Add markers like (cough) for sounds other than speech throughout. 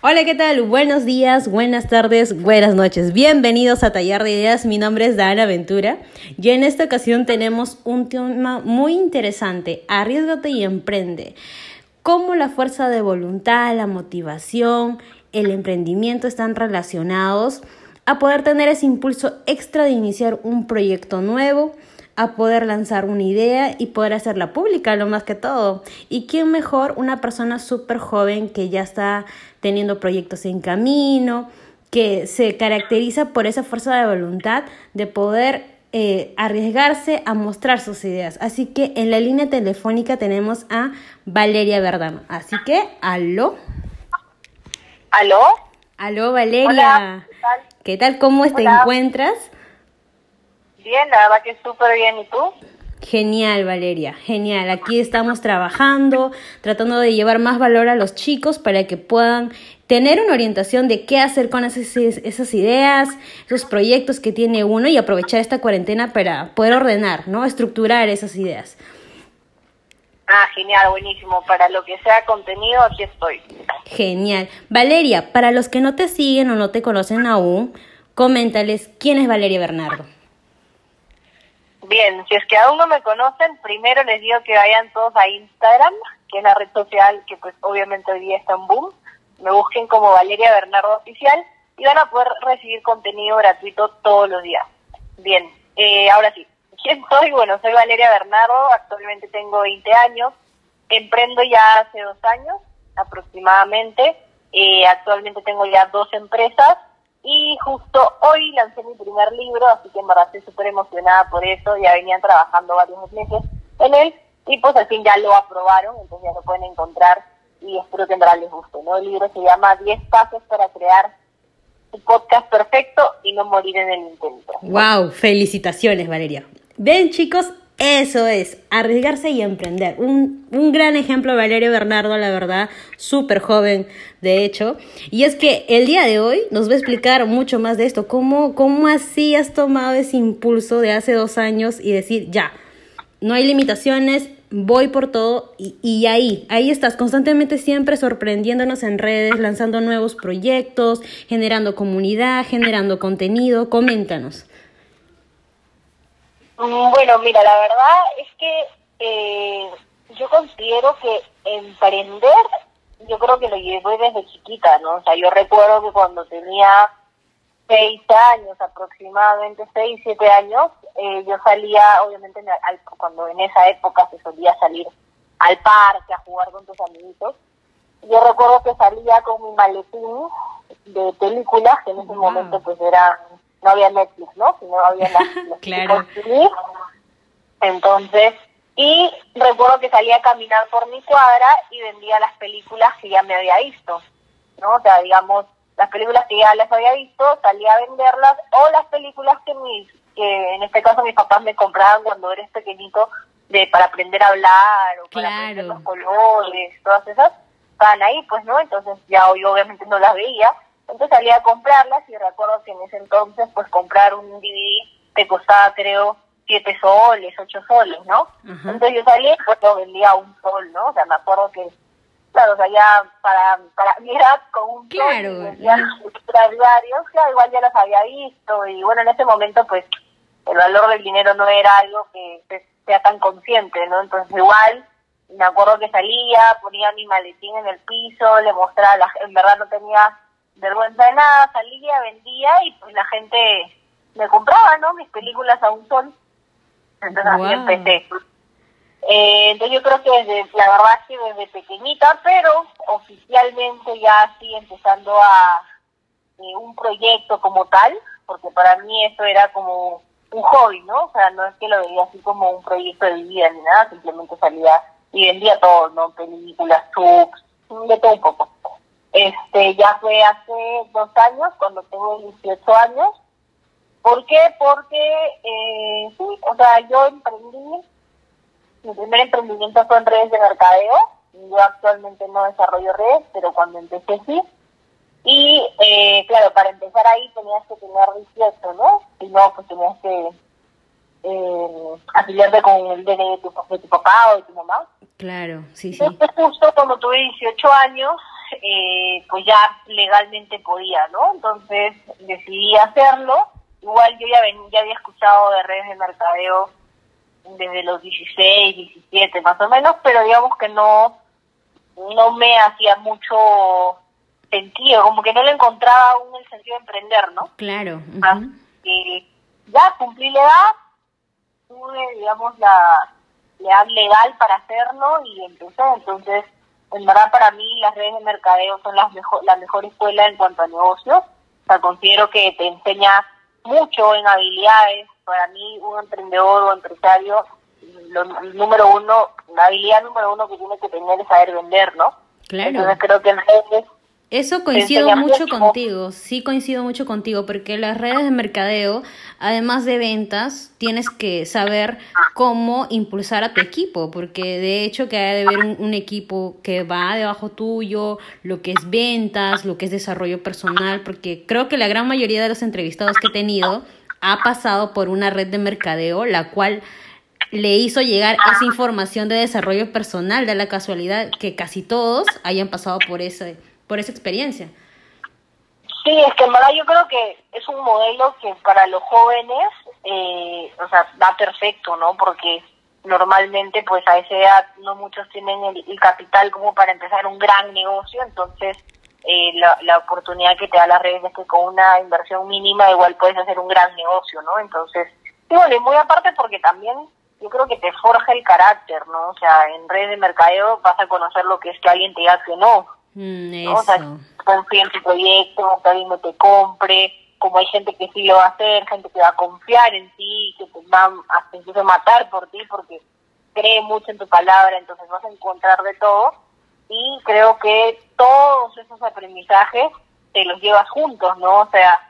Hola, ¿qué tal? Buenos días, buenas tardes, buenas noches. Bienvenidos a Taller de Ideas. Mi nombre es Dana Ventura y en esta ocasión tenemos un tema muy interesante. Arriesgate y emprende. Cómo la fuerza de voluntad, la motivación, el emprendimiento están relacionados a poder tener ese impulso extra de iniciar un proyecto nuevo, a poder lanzar una idea y poder hacerla pública, lo más que todo. ¿Y quién mejor? Una persona súper joven que ya está teniendo proyectos en camino, que se caracteriza por esa fuerza de voluntad de poder eh, arriesgarse a mostrar sus ideas. Así que en la línea telefónica tenemos a Valeria Verdano. Así que, aló. ¿Aló? Aló, Valeria. ¿qué, tal? ¿Cómo te encuentras? Bien, la verdad que súper bien. ¿Y tú? Genial, Valeria, genial. Aquí estamos trabajando, tratando de llevar más valor a los chicos para que puedan tener una orientación de qué hacer con esas, esas ideas, esos proyectos que tiene uno y aprovechar esta cuarentena para poder ordenar, ¿no? Estructurar esas ideas. Ah, genial, buenísimo. Para lo que sea contenido, aquí estoy. Genial. Valeria, para los que no te siguen o no te conocen aún, coméntales quién es Valeria Bernardo. Bien, si es que aún no me conocen, primero les digo que vayan todos a Instagram, que es la red social que pues obviamente hoy día está en boom. Me busquen como Valeria Bernardo Oficial y van a poder recibir contenido gratuito todos los días. Bien, eh, ahora sí, (laughs) ¿quién soy? Bueno, soy Valeria Bernardo, actualmente tengo 20 años, emprendo ya hace dos años aproximadamente, eh, actualmente tengo ya dos empresas y justo hoy lancé mi primer libro, así que en verdad estoy súper emocionada por eso. Ya venían trabajando varios meses en él y pues al fin ya lo aprobaron, entonces ya lo pueden encontrar y espero que en verdad les guste. ¿no? El libro se llama 10 pasos para crear un podcast perfecto y no morir en el intento. ¡Wow! Felicitaciones, Valeria. Ven, chicos, eso es, arriesgarse y emprender. Un, un gran ejemplo, Valerio Bernardo, la verdad, súper joven, de hecho. Y es que el día de hoy nos va a explicar mucho más de esto. ¿Cómo, cómo así has tomado ese impulso de hace dos años y decir, ya, no hay limitaciones, voy por todo y, y, ahí, ahí estás constantemente siempre sorprendiéndonos en redes, lanzando nuevos proyectos, generando comunidad, generando contenido. Coméntanos. Bueno, mira, la verdad es que eh, yo considero que emprender, yo creo que lo llevé desde chiquita, ¿no? O sea, yo recuerdo que cuando tenía seis años, aproximadamente seis, siete años, eh, yo salía, obviamente, cuando en esa época se solía salir al parque a jugar con tus amiguitos. Yo recuerdo que salía con mi maletín de películas, que en ese momento pues eran no había Netflix, ¿no? Sino había (laughs) las, claro. Entonces, y recuerdo que salía a caminar por mi cuadra y vendía las películas que ya me había visto, ¿no? O sea, digamos, las películas que ya las había visto, salía a venderlas, o las películas que mis, que en este caso mis papás me compraban cuando eres pequeñito, de para aprender a hablar, o para aprender los colores, todas esas, estaban ahí, pues, ¿no? Entonces ya hoy obviamente no las veía, entonces salía a comprarlas y recuerdo que en ese entonces pues comprar un DVD te costaba creo siete soles, ocho soles, ¿no? Entonces yo salí pues lo vendía a un sol, ¿no? O sea, me acuerdo que, claro, o sea, ya para, para mi edad con un claro, sol vendía (laughs) diarios, claro, igual ya los había visto y bueno, en ese momento pues el valor del dinero no era algo que sea tan consciente, ¿no? Entonces igual me acuerdo que salía, ponía mi maletín en el piso, le mostraba, la, en verdad no tenía vergüenza de nada, salía, vendía y pues la gente me compraba, ¿no? Mis películas a un sol. Entonces así empecé. Eh, entonces yo creo que desde, la verdad que desde pequeñita, pero oficialmente ya así empezando a eh, un proyecto como tal, porque para mí eso era como un hobby, ¿no? O sea, no es que lo veía así como un proyecto de vida ni nada, simplemente salía y vendía todo, ¿no? Películas, subs, de todo un poco. Este, ya fue hace dos años, cuando tengo 18 años. ¿Por qué? Porque, eh, sí, o sea, yo emprendí, mi primer emprendimiento fue en redes de mercadeo. Yo actualmente no desarrollo redes, pero cuando empecé sí. Y, eh, claro, para empezar ahí tenías que tener 18, ¿no? Si no, pues tenías que eh, afiliarte con el DNI de tu, de tu papá o de tu mamá. Claro, sí, sí. Entonces, justo cuando tuve 18 años, eh, pues ya legalmente podía, ¿no? Entonces decidí hacerlo. Igual yo ya, ven, ya había escuchado de redes de mercadeo desde los 16, 17 más o menos, pero digamos que no, no me hacía mucho sentido, como que no le encontraba aún el sentido de emprender, ¿no? Claro. ya cumplí la edad, tuve, digamos, la, edad legal para hacerlo y empecé. Entonces, en verdad, para mí, las redes de mercadeo son las mejor, la mejor escuela en cuanto a negocios. O sea, considero que te enseña mucho en habilidades. Para mí, un emprendedor o empresario, lo, número uno, la habilidad número uno que tiene que tener es saber vender, ¿no? Claro. Entonces, creo que en redes eso coincido mucho contigo, sí coincido mucho contigo, porque las redes de mercadeo, además de ventas, tienes que saber cómo impulsar a tu equipo, porque de hecho que hay de haber un, equipo que va debajo tuyo, lo que es ventas, lo que es desarrollo personal, porque creo que la gran mayoría de los entrevistados que he tenido ha pasado por una red de mercadeo, la cual le hizo llegar esa información de desarrollo personal, de la casualidad que casi todos hayan pasado por ese por esa experiencia. Sí, es que en verdad yo creo que es un modelo que para los jóvenes, eh, o sea, va perfecto, ¿no? Porque normalmente, pues a esa edad no muchos tienen el, capital como para empezar un gran negocio, entonces eh, la, la oportunidad que te da las redes es que con una inversión mínima igual puedes hacer un gran negocio, ¿no? Entonces, y bueno, y muy aparte porque también yo creo que te forja el carácter, ¿no? O sea, en redes de mercadeo vas a conocer lo que es que alguien te diga que no, Mm, O sea, confía en tu proyecto, que alguien no te compre, como hay gente que sí lo va a hacer, gente que va a confiar en ti, que te va a incluso matar por ti porque cree mucho en tu palabra, entonces vas a encontrar de todo. Y creo que todos esos aprendizajes te los llevas juntos, ¿no? O sea,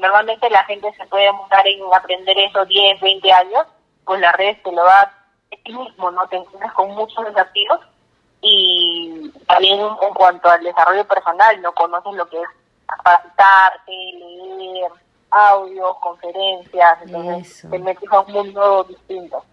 normalmente la gente se puede montar en aprender eso 10, 20 años, pues la red te lo da ti mismo, ¿no? Te encuentras con muchos desafíos y también en cuanto al desarrollo personal, no conoces lo que es capacitarte, leer, audios, conferencias, entonces te metes a un mundo distinto.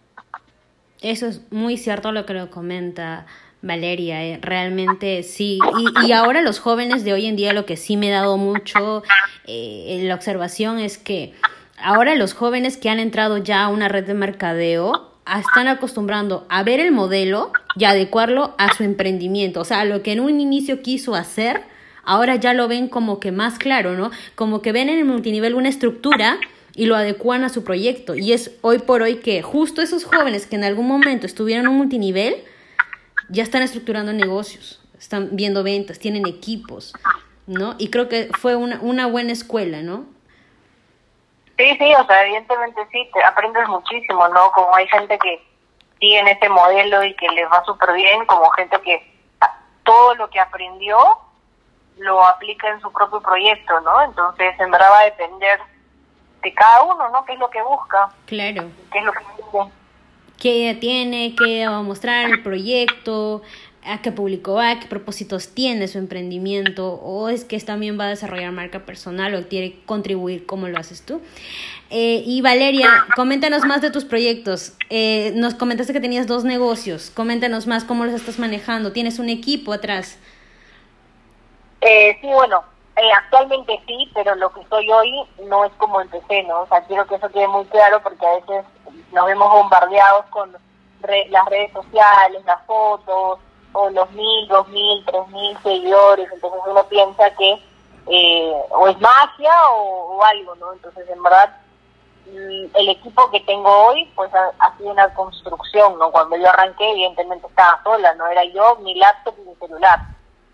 Eso es muy cierto lo que lo comenta Valeria, eh, realmente sí. Y, y, ahora los jóvenes de hoy en día lo que sí me ha dado mucho eh, la observación es que ahora los jóvenes que han entrado ya a una red de mercadeo están acostumbrando a ver el modelo y adecuarlo a su emprendimiento. O sea, lo que en un inicio quiso hacer, ahora ya lo ven como que más claro, ¿no? Como que ven en el multinivel una estructura y lo adecuan a su proyecto. Y es hoy por hoy que justo esos jóvenes que en algún momento estuvieron en un multinivel, ya están estructurando negocios, están viendo ventas, tienen equipos, ¿no? Y creo que fue una, una buena escuela, ¿no? Sí, sí, o sea, evidentemente sí, aprendes muchísimo, ¿no? Como hay gente que sigue en este modelo y que les va súper bien, como gente que todo lo que aprendió lo aplica en su propio proyecto, ¿no? Entonces, en verdad va a depender de cada uno, ¿no? ¿Qué es lo que busca? Claro. ¿Qué es lo que quiere? ¿Qué tiene? ¿Qué va a mostrar el proyecto? A qué público va, a qué propósitos tiene su emprendimiento, o es que también va a desarrollar marca personal o quiere contribuir como lo haces tú. Eh, y Valeria, coméntanos más de tus proyectos. Eh, nos comentaste que tenías dos negocios. Coméntanos más cómo los estás manejando. ¿Tienes un equipo atrás? Eh, sí, bueno, actualmente sí, pero lo que soy hoy no es como empecé, ¿no? O sea, quiero que eso quede muy claro porque a veces nos vemos bombardeados con las redes sociales, las fotos, o los mil, dos mil, tres mil seguidores, entonces uno piensa que eh, o es magia o, algo, ¿no? Entonces, en verdad, mm, el equipo que tengo hoy, pues ha, sido una construcción, ¿no? Cuando yo arranqué, evidentemente estaba sola, no era yo, mi laptop y mi celular.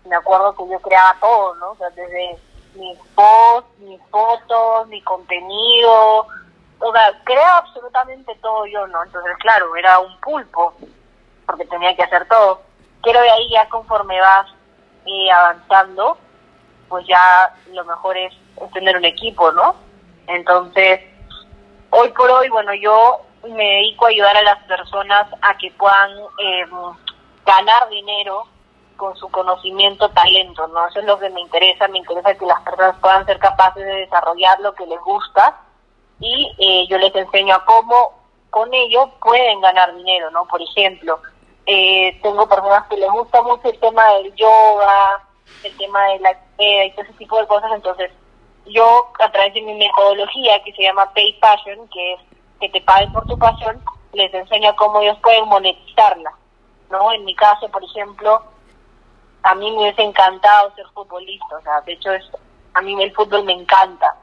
Me acuerdo que yo creaba todo, ¿no? O sea, desde mis posts, mis fotos, mi contenido, o sea, creaba absolutamente todo yo, ¿no? Entonces, claro, era un pulpo, porque tenía que hacer todo quiero de ahí ya conforme vas eh, avanzando, pues ya lo mejor es, tener un equipo, ¿no? Entonces, hoy por hoy, bueno, yo me dedico a ayudar a las personas a que puedan eh, ganar dinero con su conocimiento, talento, ¿no? Eso es lo que me interesa, me interesa que las personas puedan ser capaces de desarrollar lo que les gusta y eh, yo les enseño a cómo con ello pueden ganar dinero, ¿no? Por ejemplo, eh, tengo personas que les gusta mucho el tema del yoga, el tema de la y todo ese tipo de cosas. Entonces, yo a través de mi metodología que se llama Pay Passion, que es que te paguen por tu pasión, les enseño cómo ellos pueden monetizarla. ¿no? En mi caso, por ejemplo, a mí me hubiese encantado ser futbolista, o sea, de hecho es, a mí el fútbol me encanta.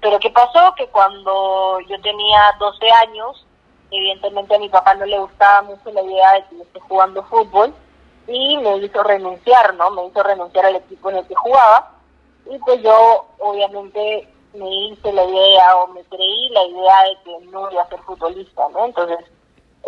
Pero ¿qué pasó? Que cuando yo tenía 12 años, evidentemente a mi papá no le gustaba mucho la idea de que yo esté jugando fútbol y me hizo renunciar, ¿no? Me hizo renunciar al equipo en el que jugaba y pues yo obviamente me hice la idea o me creí la idea de que no iba a ser futbolista, ¿no? Entonces,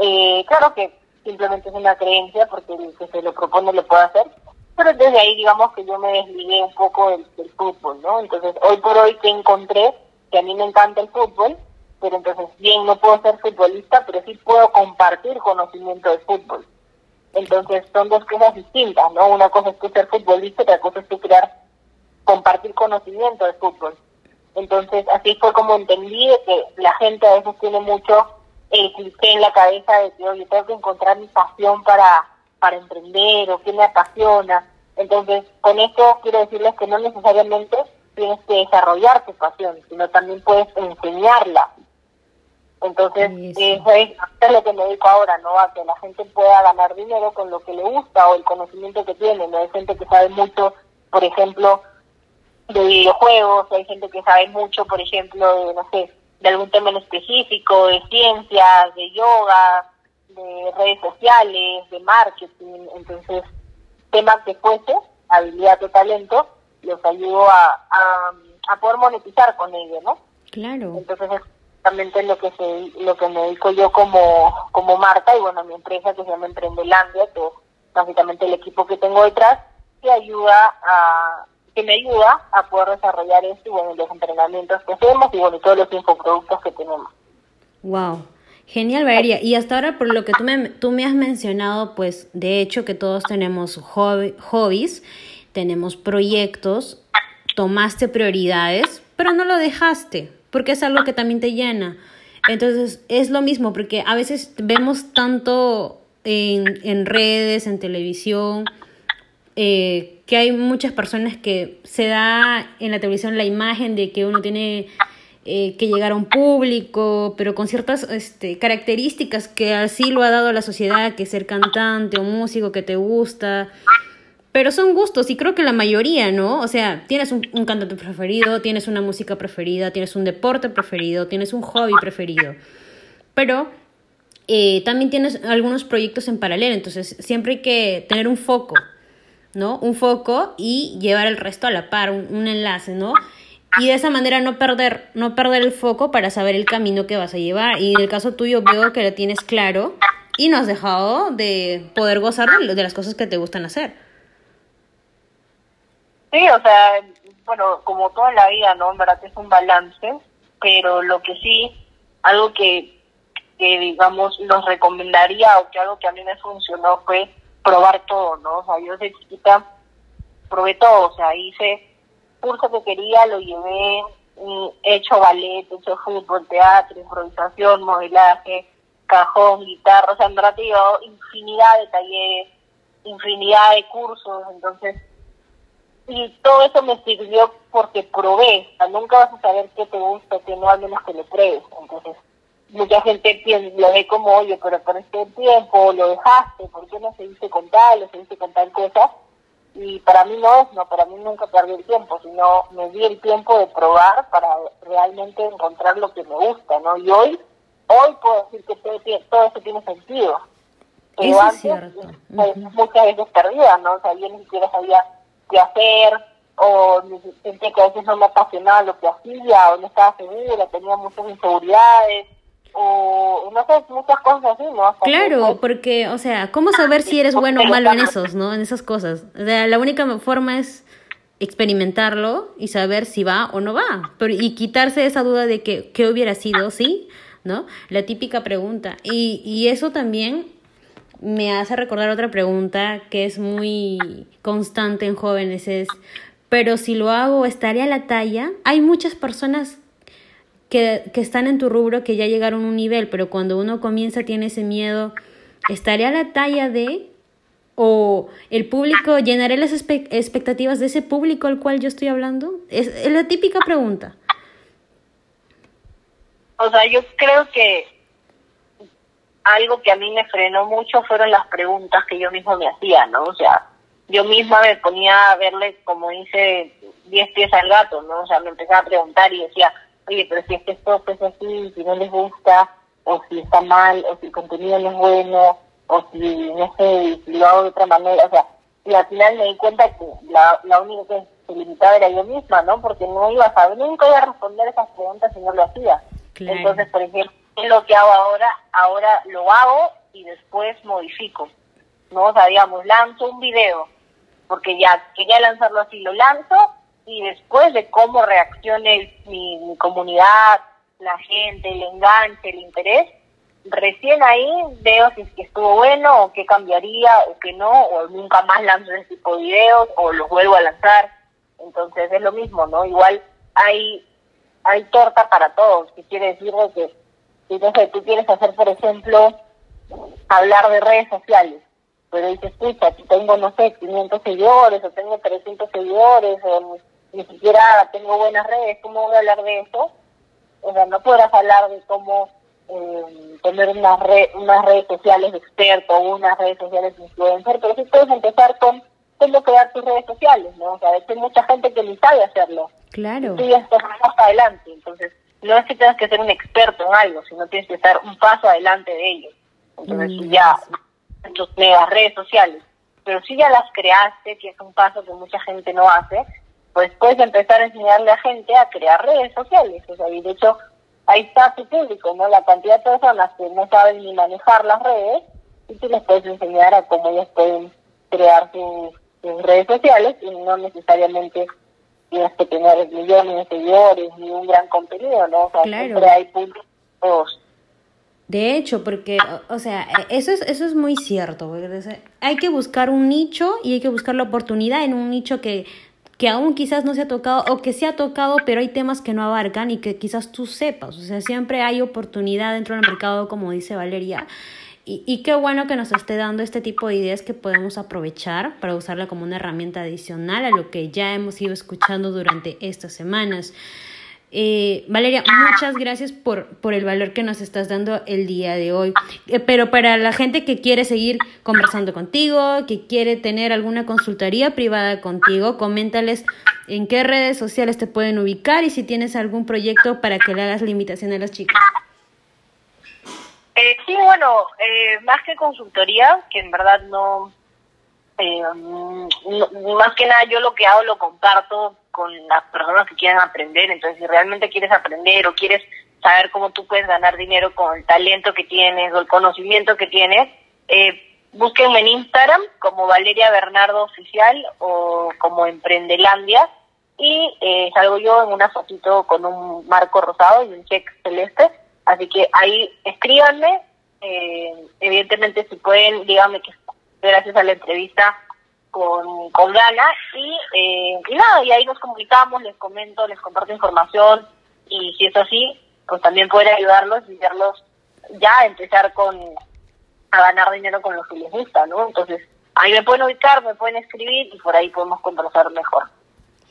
eh, claro que simplemente es una creencia porque el que se lo propone lo puede hacer, pero desde ahí digamos que yo me desligué un poco del, fútbol, ¿no? Entonces, hoy por hoy que encontré que a mí me encanta el fútbol, pero entonces bien no puedo ser futbolista, pero sí puedo compartir conocimiento de fútbol. Entonces son dos cosas distintas, ¿no? Una cosa es que ser futbolista otra cosa es que crear, compartir conocimiento de fútbol. Entonces así fue como entendí que la gente a veces tiene mucho el cliché en la cabeza de que, oye, tengo que encontrar mi pasión para, para emprender o qué me apasiona. Entonces, con esto quiero decirles que no necesariamente tienes que desarrollar tu pasión, sino también puedes enseñarla. Entonces, eso es, es lo que me dedico ahora, ¿no? A que la gente pueda ganar dinero con lo que le gusta o el conocimiento que tiene. ¿no? Hay gente que sabe mucho, por ejemplo, de videojuegos, hay gente que sabe mucho, por ejemplo, de, no sé, de algún tema en específico, de ciencias, de yoga, de redes sociales, de marketing. Entonces, tema que fuese, habilidad o talento, los ayudo a, a, a poder monetizar con ello, ¿no? Claro. Entonces, exactamente lo que se, lo que me dedico yo como, como marca y bueno, mi empresa que se llama Emprendelandia, que es básicamente el equipo que tengo detrás, que ayuda a, que me ayuda a poder desarrollar esto y bueno, los entrenamientos que hacemos y bueno, todos los infoproductos que tenemos. Wow. Genial, Valeria. Y hasta ahora, por lo que tú me, tú me has mencionado, pues de hecho que todos tenemos hobby, hobbies, tenemos proyectos, tomaste prioridades, pero no lo dejaste porque es algo que también te llena. Entonces es lo mismo, porque a veces vemos tanto en, en redes, en televisión, eh, que hay muchas personas que se da en la televisión la imagen de que uno tiene eh, que llegar a un público, pero con ciertas este, características que así lo ha dado la sociedad, que ser cantante o músico que te gusta, pero son gustos y creo que la mayoría, ¿no? O sea, tienes un, cantante preferido, tienes una música preferida, tienes un deporte preferido, tienes un hobby preferido. Pero eh, también tienes algunos proyectos en paralelo, entonces siempre hay que tener un foco, ¿no? Un foco y llevar el resto a la par, un, un enlace, ¿no? Y de esa manera no perder, no perder el foco para saber el camino que vas a llevar. Y en el caso tuyo veo que lo tienes claro y no has dejado de poder gozar de las cosas que te gustan hacer. Sí, o sea, bueno, como toda la vida, ¿no? En verdad es un balance, pero lo que sí, algo que, que digamos, nos recomendaría o que algo que a mí me funcionó fue probar todo, ¿no? O sea, yo de chiquita probé todo, o sea, hice curso que quería, lo llevé, he hecho ballet, he hecho fútbol, teatro, improvisación, modelaje, cajón, guitarra, o sea, en verdad te infinidad de talleres, infinidad de cursos, entonces y todo eso me sirvió porque probé. O sea, nunca vas a saber qué te gusta, que no, al menos que lo pruebes. Entonces, mucha gente lo ve como, oye, pero por este tiempo lo dejaste, ¿por qué no seguiste con tal o seguiste con tal cosa? Y para mí no es, no, para mí nunca perdí el tiempo, sino me di el tiempo de probar para realmente encontrar lo que me gusta, ¿no? Y hoy, hoy puedo decir que todo, todo eso tiene sentido. Pero antes, pues, muchas veces perdida, ¿no? O sea, yo ni siquiera sabía qué hacer, o sentía que a veces no me apasionaba lo que hacía, o no estaba segura, tenía muchas inseguridades, o no sé, muchas cosas así, ¿no? claro, porque, o sea, ¿cómo saber si eres bueno o malo en esos, ¿no? En esas cosas. O sea, la única forma es experimentarlo y saber si va o no va. Pero, y quitarse esa duda de que qué hubiera sido, ¿sí? ¿No? La típica pregunta. Y, y eso también me hace recordar otra pregunta que es muy constante en jóvenes, es, pero si lo hago, ¿estaré a la talla? Hay muchas personas que, que están en tu rubro que ya llegaron a un nivel, pero cuando uno comienza tiene ese miedo, ¿estaré a la talla de o el público, llenaré las expectativas de ese público al cual yo estoy hablando? Es, la típica pregunta. O sea, yo creo que algo que a mí me frenó mucho fueron las preguntas que yo mismo me hacía, ¿no? O sea, yo misma me ponía a verle, como dice, diez pies al gato, ¿no? O sea, me empezaba a preguntar y decía, oye, pero si es que esto es así, si no les gusta, o si está mal, o si el contenido no es bueno, o si, no sé, si lo hago de otra manera, o sea, y al final me di cuenta que la, la única que se limitaba era yo misma, ¿no? Porque no iba a saber, nunca iba a responder esas preguntas si no lo hacía. Entonces, por ejemplo, lo que hago ahora? Ahora lo hago y después modifico, ¿no? O sea, digamos, lanzo un video, porque ya quería lanzarlo así, lo lanzo y después de cómo reaccione mi comunidad, la gente, el enganche, el interés, recién ahí veo si es que estuvo bueno o qué cambiaría o qué no, o nunca más lanzo ese tipo de videos o los vuelvo a lanzar. Entonces es lo mismo, ¿no? Igual hay hay torta para todos, que quiere decir que si no sé, tú quieres hacer, por ejemplo, hablar de redes sociales, pero dices, escucha, si tengo, no sé, 500 seguidores o tengo 300 seguidores o ni siquiera tengo buenas redes, ¿cómo voy a hablar de eso? O sea, no podrás hablar de cómo eh, tener unas, unas redes sociales de experto o unas redes sociales de influencer, pero sí puedes empezar con cómo crear tus redes sociales, ¿no? O sea, hay mucha gente que ni sabe hacerlo. Claro. Y tú ya estás más adelante, entonces no es que tengas que ser un experto en algo, sino tienes que estar un paso adelante de ellos. Entonces mm. ya, tus nuevas redes sociales. Pero si ya las creaste, que es un paso que mucha gente no hace, pues puedes empezar a enseñarle a gente a crear redes sociales. O sea, y de hecho, ahí está tu público, ¿no? La cantidad de personas que no saben ni manejar las redes, y tú les puedes enseñar a cómo ellos pueden crear sus, redes sociales y no necesariamente tienes que tener millones de seguidores ni un gran contenido, ¿no? O sea, siempre hay públicos de hecho, porque, o, sea, eso es, eso es muy cierto. Hay que buscar un nicho y hay que buscar la oportunidad en un nicho que que aún quizás no se ha tocado o que se ha tocado, pero hay temas que no abarcan y que quizás tú sepas. O sea, siempre hay oportunidad dentro del mercado, como dice Valeria. Y, qué bueno que nos esté dando este tipo de ideas que podemos aprovechar para usarla como una herramienta adicional a lo que ya hemos ido escuchando durante estas semanas. Eh, Valeria, muchas gracias por, por el valor que nos estás dando el día de hoy. Eh, pero para la gente que quiere seguir conversando contigo, que quiere tener alguna consultoría privada contigo, coméntales en qué redes sociales te pueden ubicar y si tienes algún proyecto para que le hagas la invitación a las chicas. Eh, sí, bueno, eh, más que consultoría, que en verdad no, más que nada yo lo que hago lo comparto con las personas que quieran aprender. Entonces, si realmente quieres aprender o quieres saber cómo tú puedes ganar dinero con el talento que tienes o el conocimiento que tienes, eh, búsquenme en Instagram como Valeria Bernardo Oficial o como Emprendelandia y eh, salgo yo en una fotito con un marco rosado y un check celeste. Así que ahí escríbanme. Eh, evidentemente, si pueden, díganme que gracias a la entrevista con, con ganas y, eh, y nada, y ahí nos comunicamos, les comento, les comparto información y si es así, pues también poder ayudarlos y verlos ya empezar con a ganar dinero con lo que les gusta, ¿no? Entonces, ahí me pueden ubicar, me pueden escribir y por ahí podemos conversar mejor.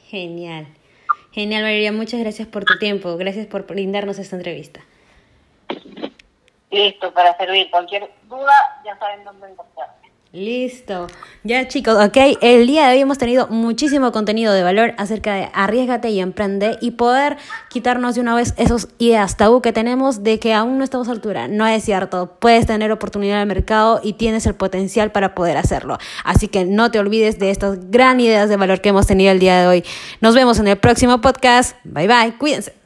Genial. Genial, Valeria. Muchas gracias por tu tiempo. Gracias por brindarnos esta entrevista. Listo, para servir. Cualquier duda, ya saben dónde encontrarme. Listo. Ya chicos, ok. El día de hoy hemos tenido muchísimo contenido de valor acerca de arriesgate y emprende y poder quitarnos de una vez esos ideas tabú que tenemos de que aún no estamos a altura. No es cierto. Puedes tener oportunidad en el mercado y tienes el potencial para poder hacerlo. Así que no te olvides de estas gran ideas de valor que hemos tenido el día de hoy. Nos vemos en el próximo podcast. Bye bye. Cuídense.